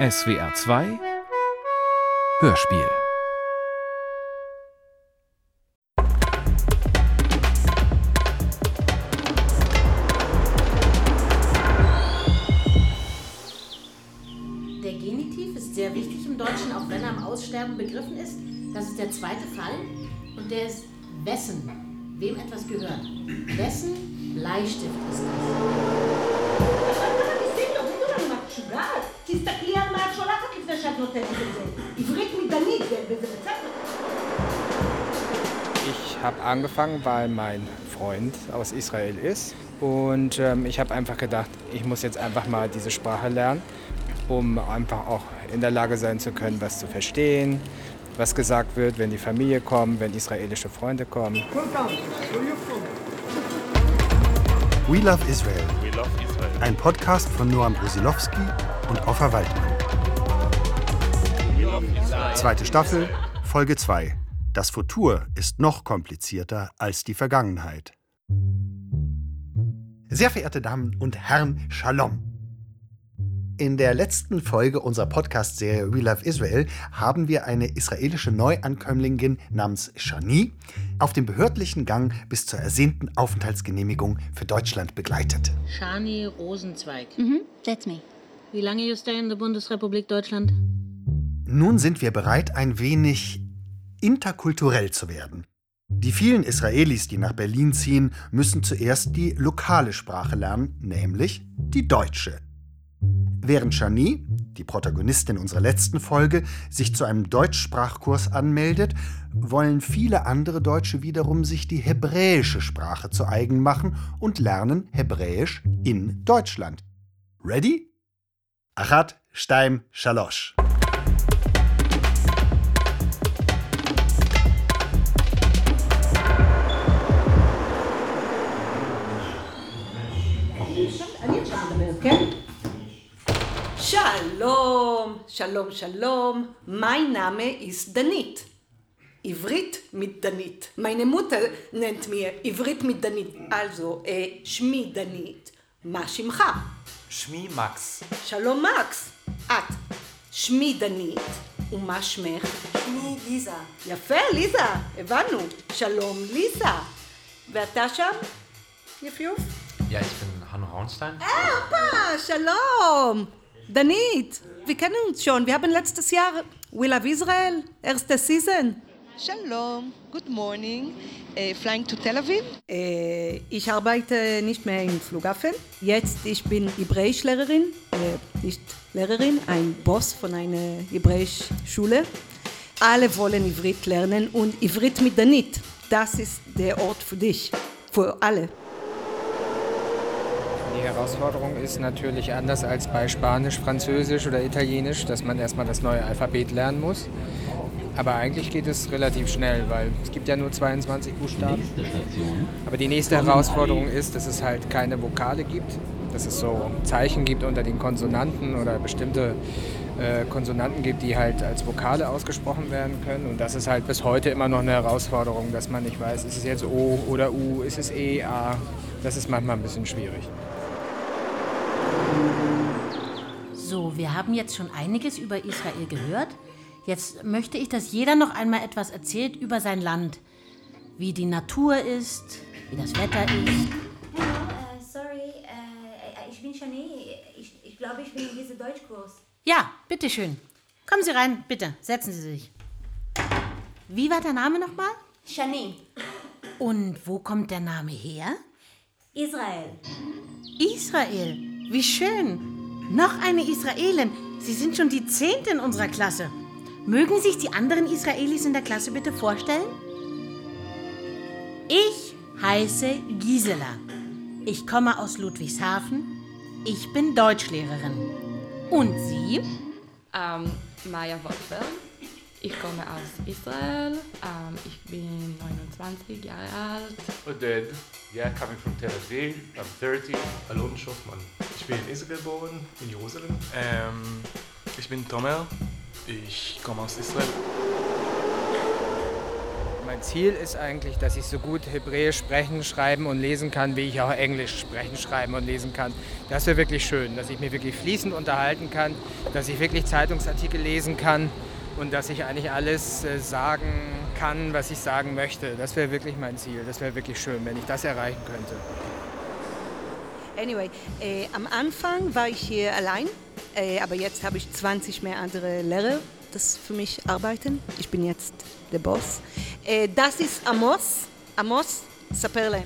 SWR 2 Hörspiel Der Genitiv ist sehr wichtig im Deutschen, auch wenn er im Aussterben begriffen ist. Das ist der zweite Fall und der ist wessen, wem etwas gehört. Wessen Bleistift ist das? נותנת את זה. עברית מדנית, וזה בסדר. Ich habe angefangen, weil mein Freund aus Israel ist. Und ähm, ich habe einfach gedacht, ich muss jetzt einfach mal diese Sprache lernen, um einfach auch in der Lage sein zu können, was zu verstehen, was gesagt wird, wenn die Familie kommt, wenn israelische Freunde kommen. We Love Israel. Ein Podcast von Noam Brusilowski und Offa Waldmann. Zweite Staffel, Folge 2. Das Futur ist noch komplizierter als die Vergangenheit. Sehr verehrte Damen und Herren, Shalom. In der letzten Folge unserer Podcast-Serie We Love Israel haben wir eine israelische Neuankömmlingin namens Shani auf dem behördlichen Gang bis zur ersehnten Aufenthaltsgenehmigung für Deutschland begleitet. Shani Rosenzweig. Mhm, that's me. Wie lange you stay in der Bundesrepublik Deutschland? Nun sind wir bereit, ein wenig interkulturell zu werden. Die vielen Israelis, die nach Berlin ziehen, müssen zuerst die lokale Sprache lernen, nämlich die deutsche. Während Shani, die Protagonistin unserer letzten Folge, sich zu einem Deutschsprachkurs anmeldet, wollen viele andere Deutsche wiederum sich die hebräische Sprache zu eigen machen und lernen Hebräisch in Deutschland. Ready? Achat, Steim, Shalosh. שלום, שלום, שלום, מי נאמה איס דנית. עברית מדנית. מיינמות ננט מי עברית מדנית. אלזו, אה, שמי דנית, מה שמך? שמי מקס. שלום מקס, את. שמי דנית, ומה שמך? שמי ליזה. יפה, ליזה, הבנו. שלום, ליזה. ואתה שם? יפיוף? יא, אני חנו ראונסטיין. אה, הופה, שלום. Danit, wir kennen uns schon. Wir haben letztes Jahr We Love Israel, erste Season. Shalom, good morning. Äh, flying to Tel Aviv? Äh, ich arbeite nicht mehr im Flughafen. Jetzt ich bin Hebräischlehrerin, äh, nicht Lehrerin, ein Boss von einer Hebräischschule. Alle wollen Ivrit lernen und Ivrit mit Danit. Das ist der Ort für dich, für alle. Die Herausforderung ist natürlich anders als bei Spanisch, Französisch oder Italienisch, dass man erstmal das neue Alphabet lernen muss. Aber eigentlich geht es relativ schnell, weil es gibt ja nur 22 Buchstaben. Aber die nächste Herausforderung ist, dass es halt keine Vokale gibt, dass es so Zeichen gibt unter den Konsonanten oder bestimmte äh, Konsonanten gibt, die halt als Vokale ausgesprochen werden können. Und das ist halt bis heute immer noch eine Herausforderung, dass man nicht weiß, ist es jetzt O oder U, ist es E, A. Das ist manchmal ein bisschen schwierig. So, wir haben jetzt schon einiges über Israel gehört. Jetzt möchte ich, dass jeder noch einmal etwas erzählt über sein Land. Wie die Natur ist, wie das Wetter ist. Hallo, äh, sorry, äh, ich bin Shani. Ich, ich glaube, ich bin in diesem Deutschkurs. Ja, bitteschön. Kommen Sie rein, bitte. Setzen Sie sich. Wie war der Name nochmal? Shani, Und wo kommt der Name her? Israel. Israel. Wie schön. Noch eine Israelin. Sie sind schon die Zehnte in unserer Klasse. Mögen sich die anderen Israelis in der Klasse bitte vorstellen? Ich heiße Gisela. Ich komme aus Ludwigshafen. Ich bin Deutschlehrerin. Und Sie? Ähm, Maya Wolfer. Ich komme aus Israel. Ähm, ich bin 29 Jahre alt. Oded, yeah, coming from Tel Aviv. I'm 30. Alon Schoffmann. Ich bin in Israel geboren, in Jerusalem. Ähm, ich bin Tomer. Ich komme aus Israel. Mein Ziel ist eigentlich, dass ich so gut Hebräisch sprechen, schreiben und lesen kann, wie ich auch Englisch sprechen, schreiben und lesen kann. Das wäre wirklich schön, dass ich mich wirklich fließend unterhalten kann, dass ich wirklich Zeitungsartikel lesen kann und dass ich eigentlich alles äh, sagen kann, was ich sagen möchte. Das wäre wirklich mein Ziel. Das wäre wirklich schön, wenn ich das erreichen könnte. Anyway, äh, am Anfang war ich hier allein, äh, aber jetzt habe ich 20 mehr andere Lehrer, das für mich arbeiten. Ich bin jetzt der Boss. Äh, das ist Amos. Amos, Saperle.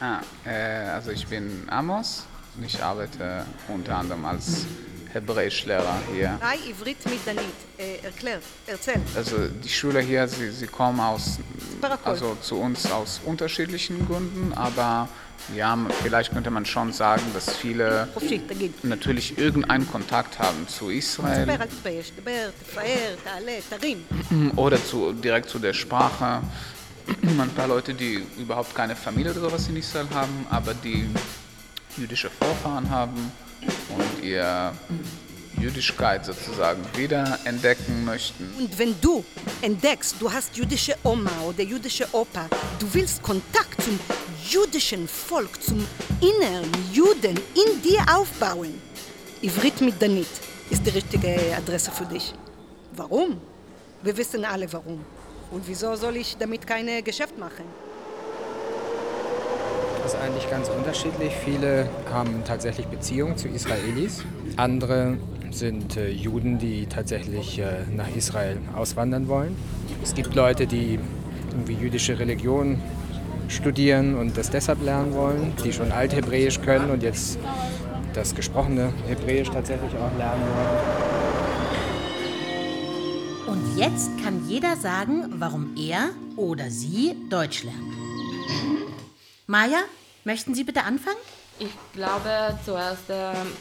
Ah, äh, also ich bin Amos und ich arbeite unter anderem als Hebräischlehrer hier. Also die Schüler hier, sie, sie kommen aus, also zu uns aus unterschiedlichen Gründen, aber ja, vielleicht könnte man schon sagen, dass viele natürlich irgendeinen Kontakt haben zu Israel oder zu, direkt zu der Sprache. Ein paar Leute, die überhaupt keine Familie oder sowas in Israel haben, aber die jüdische Vorfahren haben und ihre Jüdischkeit sozusagen wieder entdecken möchten. Und wenn du entdeckst, du hast jüdische Oma oder jüdische Opa, du willst Kontakt zum jüdischen Volk, zum inneren Juden in dir aufbauen, Ivrit mit Danit ist die richtige Adresse für dich. Warum? Wir wissen alle warum. Und wieso soll ich damit kein Geschäft machen? Ist eigentlich ganz unterschiedlich. Viele haben tatsächlich Beziehungen zu Israelis. Andere sind äh, Juden, die tatsächlich äh, nach Israel auswandern wollen. Es gibt Leute, die irgendwie jüdische Religion studieren und das deshalb lernen wollen, die schon Althebräisch können und jetzt das gesprochene Hebräisch tatsächlich auch lernen wollen. Und jetzt kann jeder sagen, warum er oder sie Deutsch lernt. Maja, möchten Sie bitte anfangen? Ich glaube zuerst ähm,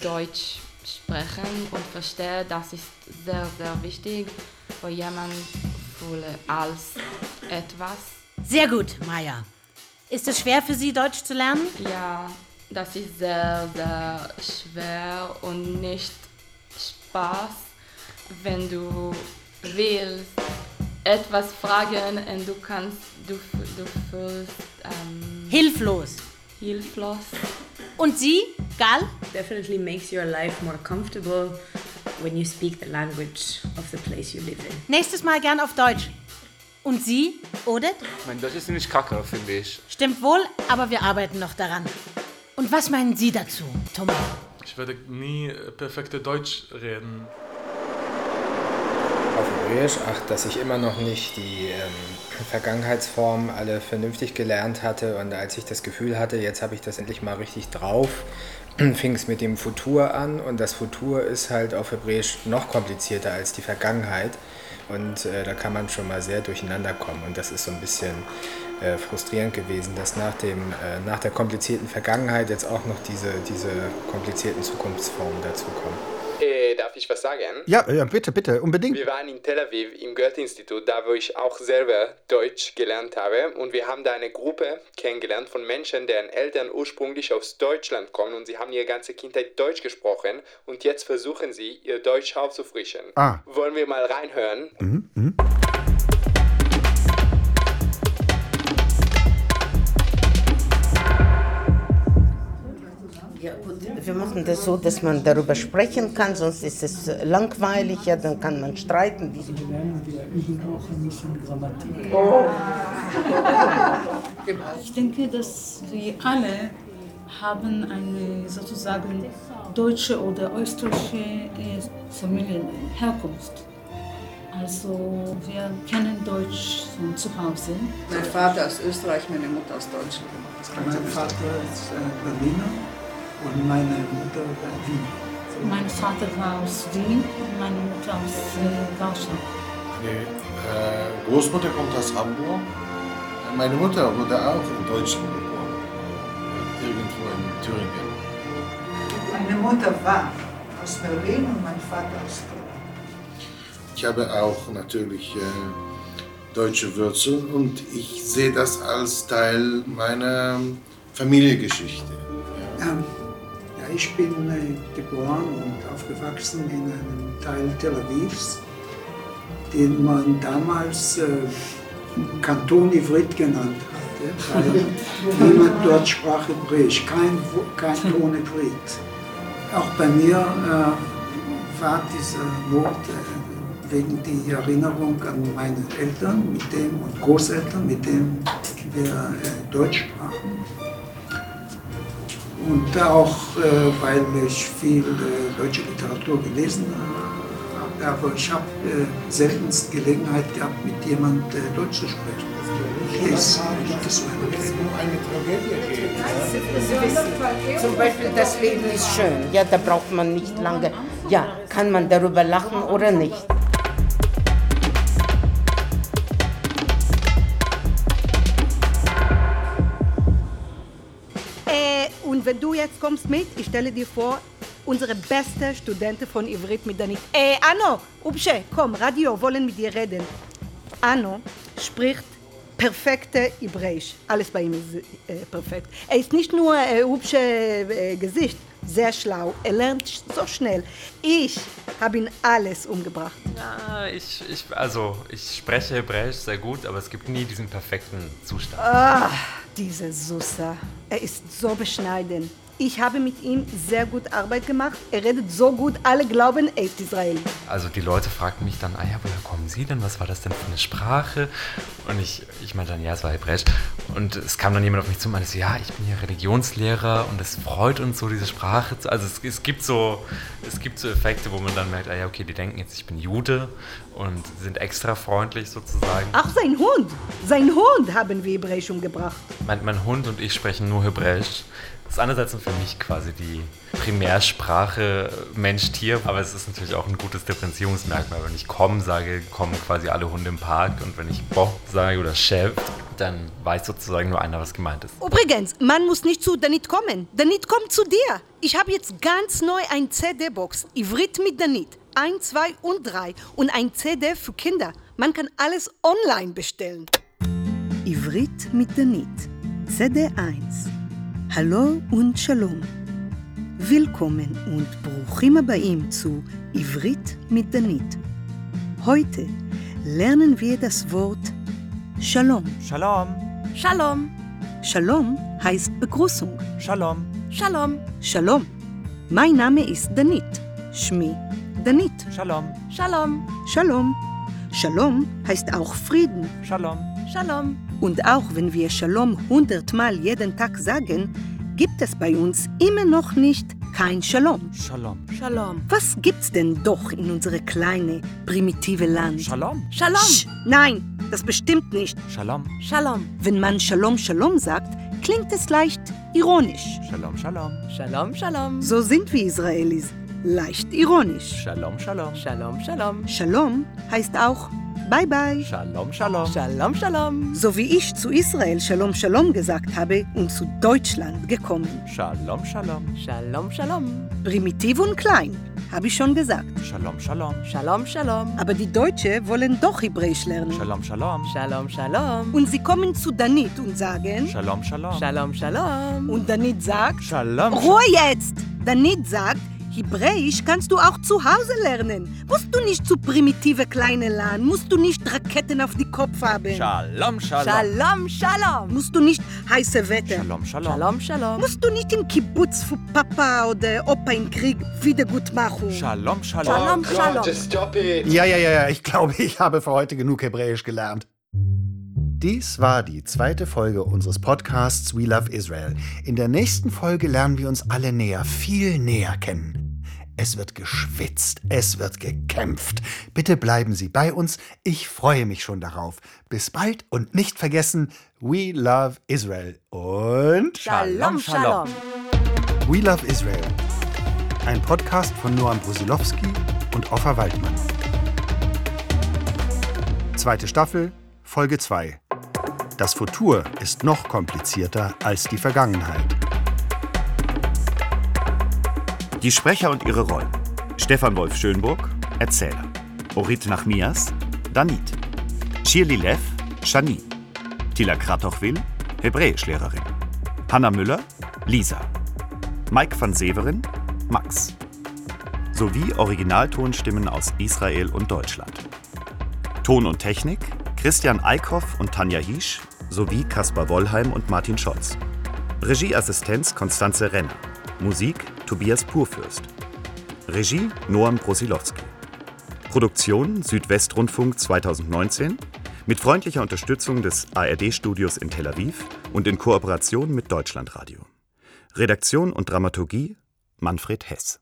Deutsch sprechen und verstehen, das ist sehr, sehr wichtig für jemanden fühle als etwas. Sehr gut, Maja. Ist es schwer für Sie, Deutsch zu lernen? Ja, das ist sehr, sehr schwer und nicht Spaß, wenn du willst etwas fragen und du kannst, du, du fühlst ähm, Hilflos. hilflos. Und Sie, Gal? Definitely makes your life more comfortable when you speak the language of the place you live in. Nächstes Mal gern auf Deutsch. Und Sie, Odet? Mein Deutsch ist ziemlich kacke, finde ich. Stimmt wohl, aber wir arbeiten noch daran. Und was meinen Sie dazu, Thomas? Ich werde nie perfekte Deutsch reden. Auf Hebräisch, ach, dass ich immer noch nicht die ähm, Vergangenheitsformen alle vernünftig gelernt hatte und als ich das Gefühl hatte, jetzt habe ich das endlich mal richtig drauf, fing es mit dem Futur an und das Futur ist halt auf Hebräisch noch komplizierter als die Vergangenheit und äh, da kann man schon mal sehr durcheinander kommen und das ist so ein bisschen äh, frustrierend gewesen, dass nach, dem, äh, nach der komplizierten Vergangenheit jetzt auch noch diese, diese komplizierten Zukunftsformen dazukommen. Äh, darf ich was sagen? Ja, ja, bitte, bitte, unbedingt. Wir waren in Tel Aviv im Goethe-Institut, da wo ich auch selber Deutsch gelernt habe. Und wir haben da eine Gruppe kennengelernt von Menschen, deren Eltern ursprünglich aus Deutschland kommen und sie haben ihre ganze Kindheit Deutsch gesprochen und jetzt versuchen sie, ihr Deutsch aufzufrischen. Ah. Wollen wir mal reinhören? Mhm, mhm. Machen das so, dass man darüber sprechen kann, sonst ist es langweilig, ja, dann kann man streiten. Wir üben auch ein bisschen Grammatik. Ich denke, dass wir alle haben eine sozusagen deutsche oder österreichische äh, Familienherkunft. Also wir kennen Deutsch von zu Hause. Mein Vater aus Österreich, meine Mutter aus Deutschland. Mein Vater ist äh, Berliner und meine Mutter Wien. Mein Vater war aus Wien und meine Mutter aus äh, Warschau. Meine äh, Großmutter kommt aus Hamburg. Meine Mutter wurde auch in Deutschland geboren. Irgendwo in Thüringen. Meine Mutter war aus Berlin und mein Vater aus Köln. Ich habe auch natürlich äh, deutsche Wurzeln und ich sehe das als Teil meiner Familiengeschichte. Ähm, ja, ich bin äh, geboren und aufgewachsen in einem Teil Tel Avivs, den man damals äh, Kanton Ivrit genannt hat. Ja? Weil niemand dort sprach Hebräisch, kein, kein Ton Ivrit. Auch bei mir äh, war dieser Wort äh, wegen die Erinnerung an meine Eltern mit dem und Großeltern, mit denen wir äh, Deutsch sprachen. Und auch, äh, weil ich viel äh, deutsche Literatur gelesen habe, aber ich habe äh, seltenst Gelegenheit gehabt, mit jemandem äh, Deutsch zu sprechen. Das, das war Zum Beispiel, das Leben ist schön. Ja, da braucht man nicht lange. Ja, kann man darüber lachen oder nicht? Und wenn du jetzt kommst mit, ich stelle dir vor, unsere beste Studentin von Ivrit mit Danit. Äh, Anno, Upsche, komm, Radio, wollen mit dir reden. Anno spricht perfekte Hebräisch. Alles bei ihm ist äh, perfekt. Er ist nicht nur äh, Upsche äh, Gesicht, sehr schlau. Er lernt so schnell. Ich habe ihn alles umgebracht. Ja, ich, ich, also, ich spreche Hebräisch sehr gut, aber es gibt nie diesen perfekten Zustand. Ah, diese Susa. Er ist so beschneidend. Ich habe mit ihm sehr gut Arbeit gemacht. Er redet so gut, alle glauben, er ist Israel. Also die Leute fragten mich dann, ah ja, woher kommen Sie denn? Was war das denn für eine Sprache? Und ich, ich meinte dann, ja, es war Hebräisch. Und es kam dann jemand auf mich zu und meinte so, ja, ich bin ja Religionslehrer und es freut uns so, diese Sprache zu... Also es, es, gibt so, es gibt so Effekte, wo man dann merkt, ah ja, okay, die denken jetzt, ich bin Jude und sind extra freundlich sozusagen. Ach, sein Hund. Sein Hund haben wir Hebräisch umgebracht. Mein, mein Hund und ich sprechen nur Hebräisch. Ist einerseits für mich quasi die Primärsprache Mensch-Tier, aber es ist natürlich auch ein gutes Differenzierungsmerkmal. Wenn ich komm sage, kommen quasi alle Hunde im Park und wenn ich Bob sage oder Chef, dann weiß sozusagen nur einer, was gemeint ist. Übrigens, man muss nicht zu Danit kommen. Danit kommt zu dir. Ich habe jetzt ganz neu ein CD-Box, Ivrit mit Danit. 1, 2 und 3 und ein CD für Kinder. Man kann alles online bestellen. Ivrit mit Danit, CD 1. Hallo und Shalom. Willkommen und Bruchim Abaim zu Ivrit mit Danit. Heute lernen wir das Wort Shalom. Shalom. Shalom. Shalom heißt Begrüßung. Shalom. Shalom. Shalom. Mein Name ist Danit. Schmi Danit. Shalom. Shalom. Shalom. Shalom heißt auch Frieden. Shalom. Shalom. Und auch wenn wir Shalom hundertmal jeden Tag sagen, gibt es bei uns immer noch nicht kein Shalom. Shalom. Shalom. Was gibt's denn doch in unsere kleine, primitive Land? Shalom. Shalom. Sch, nein, das bestimmt nicht. Shalom. Shalom. Wenn man Shalom, Shalom sagt, klingt es leicht ironisch. Shalom, Shalom. Shalom, Shalom. So sind wir Israelis. Leicht ironisch. Shalom, Shalom. Shalom, Shalom. Shalom heißt auch Bye bye. Shalom, Shalom. Shalom, Shalom. So wie ich zu Israel Shalom, Shalom gesagt habe und zu Deutschland gekommen. Shalom, Shalom. Shalom, Shalom. Primitiv und klein, habe ich schon gesagt. Shalom, Shalom. Shalom, Shalom. Aber die Deutsche wollen doch Hebräisch lernen. Shalom, Shalom. Shalom, Shalom. Und sie kommen zu Danit und sagen Shalom, Shalom. Shalom, Shalom. Und Danit sagt Shalom. Ruhe jetzt! Danit sagt Hebräisch kannst du auch zu Hause lernen. Musst du nicht zu primitive kleine lernen. Musst du nicht Raketen auf die Kopf haben. Shalom, Shalom. Shalom, Shalom. Musst du nicht heiße Wetter. Shalom, Shalom. Shalom, Shalom. Musst du nicht im Kibbutz für Papa oder Opa im Krieg Wiedergutmachung. Shalom, Shalom. Shalom, Oh Shalom. just stop it. Ja, ja, ja, ja, ich glaube, ich habe für heute genug Hebräisch gelernt. Dies war die zweite Folge unseres Podcasts We Love Israel. In der nächsten Folge lernen wir uns alle näher, viel näher kennen. Es wird geschwitzt, es wird gekämpft. Bitte bleiben Sie bei uns, ich freue mich schon darauf. Bis bald und nicht vergessen, We Love Israel und Shalom, Shalom. We Love Israel. Ein Podcast von Noam Brusilowski und Offa Waldmann. Zweite Staffel, Folge 2. Das Futur ist noch komplizierter als die Vergangenheit. Die Sprecher und ihre Rollen. Stefan Wolf Schönburg, Erzähler. Orit Nachmias, Danit. Shirley Lev, Janine. Tila Kratochwil, Hebräischlehrerin. Hanna Müller, Lisa. Mike van Severen, Max. Sowie Originaltonstimmen aus Israel und Deutschland. Ton und Technik Christian Eickhoff und Tanja Hiesch sowie Kaspar Wollheim und Martin Scholz. Regieassistenz Konstanze Renner. Musik Tobias Purfürst. Regie Noam Brosilowski. Produktion Südwestrundfunk 2019 mit freundlicher Unterstützung des ARD-Studios in Tel Aviv und in Kooperation mit Deutschlandradio. Redaktion und Dramaturgie Manfred Hess